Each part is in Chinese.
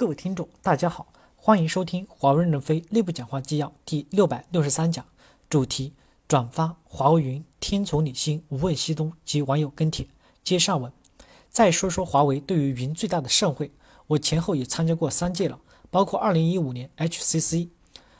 各位听众，大家好，欢迎收听华为任正非内部讲话纪要第六百六十三讲，主题转发华为云听从你心，无问西东及网友跟帖。接上文，再说说华为对于云最大的盛会，我前后也参加过三届了，包括二零一五年 HCC，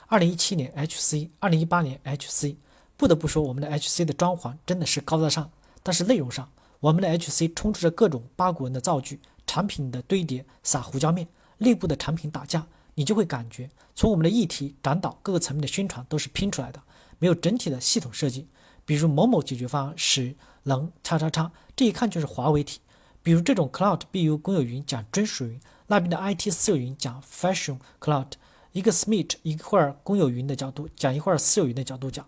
二零一七年 HC，二零一八年 HC。不得不说，我们的 HC 的装潢真的是高大上，但是内容上，我们的 HC 充斥着各种八股文的造句。产品的堆叠撒胡椒面，内部的产品打架，你就会感觉从我们的议题展导各个层面的宣传都是拼出来的，没有整体的系统设计。比如某某解决方案使能叉叉叉，这一看就是华为体。比如这种 Cloud BU 公有云讲专属云，那边的 IT 私有云讲 Fashion Cloud，一个 Smith 一会儿公有云的角度讲，一会儿私有云的角度讲。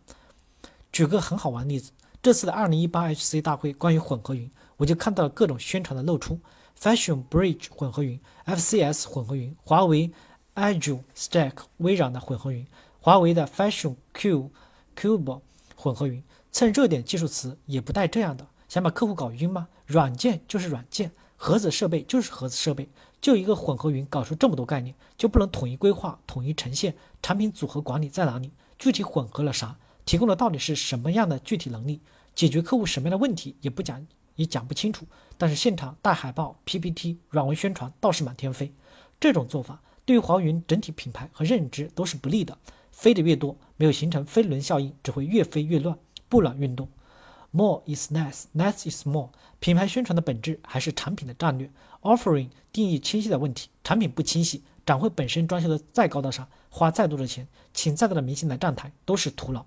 举个很好玩的例子，这次的2018 HC 大会关于混合云，我就看到了各种宣传的露出。Fashion Bridge 混合云、FCS 混合云、华为 Azure Stack 微软的混合云、华为的 Fashion Q Cube 混合云，蹭热点技术词也不带这样的，想把客户搞晕吗？软件就是软件，盒子设备就是盒子设备，就一个混合云搞出这么多概念，就不能统一规划、统一呈现？产品组合管理在哪里？具体混合了啥？提供的到底是什么样的具体能力？解决客户什么样的问题？也不讲。也讲不清楚，但是现场大海报、PPT、软文宣传倒是满天飞。这种做法对于华为云整体品牌和认知都是不利的。飞得越多，没有形成飞轮效应，只会越飞越乱，不乱运动。More is less, less is more。品牌宣传的本质还是产品的战略，offering 定义清晰的问题。产品不清晰，展会本身装修的再高大上，花再多的钱，请再大的明星来站台都是徒劳。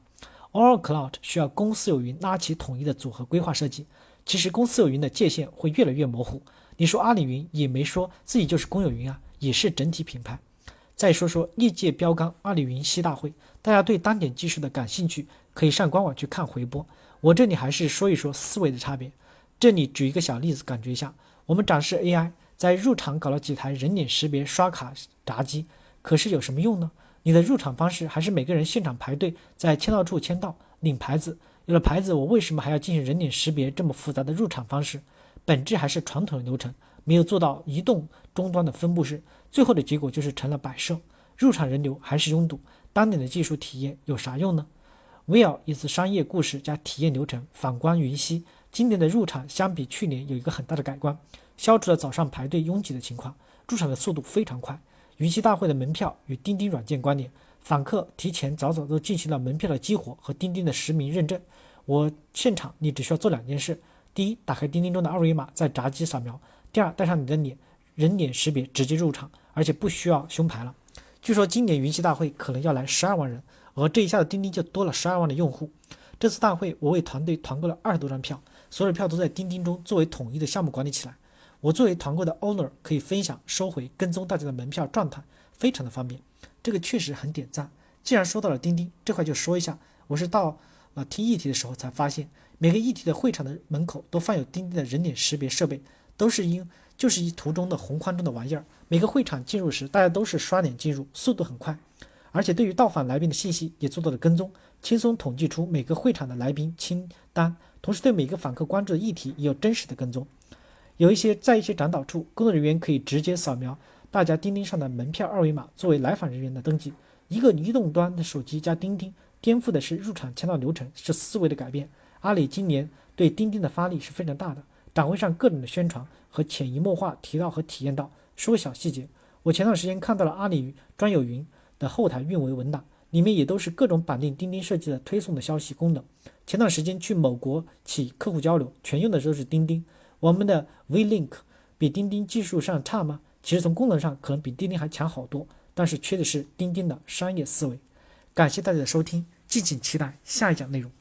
All cloud 需要公司有云拉起统一的组合规划设计。其实公司有云的界限会越来越模糊。你说阿里云也没说自己就是公有云啊，也是整体品牌。再说说历届标杆阿里云西大会，大家对单点技术的感兴趣，可以上官网去看回播。我这里还是说一说思维的差别。这里举一个小例子，感觉一下。我们展示 AI，在入场搞了几台人脸识别刷卡闸机，可是有什么用呢？你的入场方式还是每个人现场排队，在签到处签到，领牌子。有了牌子，我为什么还要进行人脸识别这么复杂的入场方式？本质还是传统的流程，没有做到移动终端的分布式，最后的结果就是成了摆设，入场人流还是拥堵。当年的技术体验有啥用呢 v i l 一次商业故事加体验流程。反观云溪，今年的入场相比去年有一个很大的改观，消除了早上排队拥挤的情况，入场的速度非常快。云栖大会的门票与钉钉软件关联。访客提前早早都进行了门票的激活和钉钉的实名认证。我现场你只需要做两件事：第一，打开钉钉中的二维码，在闸机扫描；第二，带上你的脸，人脸识别直接入场，而且不需要胸牌了。据说今年云栖大会可能要来十二万人，而这一下子钉钉就多了十二万的用户。这次大会我为团队团购了二十多张票，所有票都在钉钉中作为统一的项目管理起来。我作为团购的 owner 可以分享、收回、跟踪大家的门票状态，非常的方便。这个确实很点赞。既然说到了钉钉这块，就说一下，我是到了听议题的时候才发现，每个议题的会场的门口都放有钉钉的人脸识别设备，都是因就是一图中的红框中的玩意儿。每个会场进入时，大家都是刷脸进入，速度很快，而且对于到访来宾的信息也做到了跟踪，轻松统计出每个会场的来宾清单，同时对每个访客关注的议题也有真实的跟踪。有一些在一些展导处，工作人员可以直接扫描。大家钉钉上的门票二维码作为来访人员的登记，一个移动端的手机加钉钉，颠覆的是入场签到流程，是思维的改变。阿里今年对钉钉的发力是非常大的，展会上各种的宣传和潜移默化提到和体验到。说小细节，我前段时间看到了阿里专有云的后台运维文档，里面也都是各种绑定钉钉设计的推送的消息功能。前段时间去某国企客户交流，全用的都是钉钉。我们的 V-Link 比钉钉技术上差吗？其实从功能上可能比钉钉还强好多，但是缺的是钉钉的商业思维。感谢大家的收听，敬请期待下一讲内容。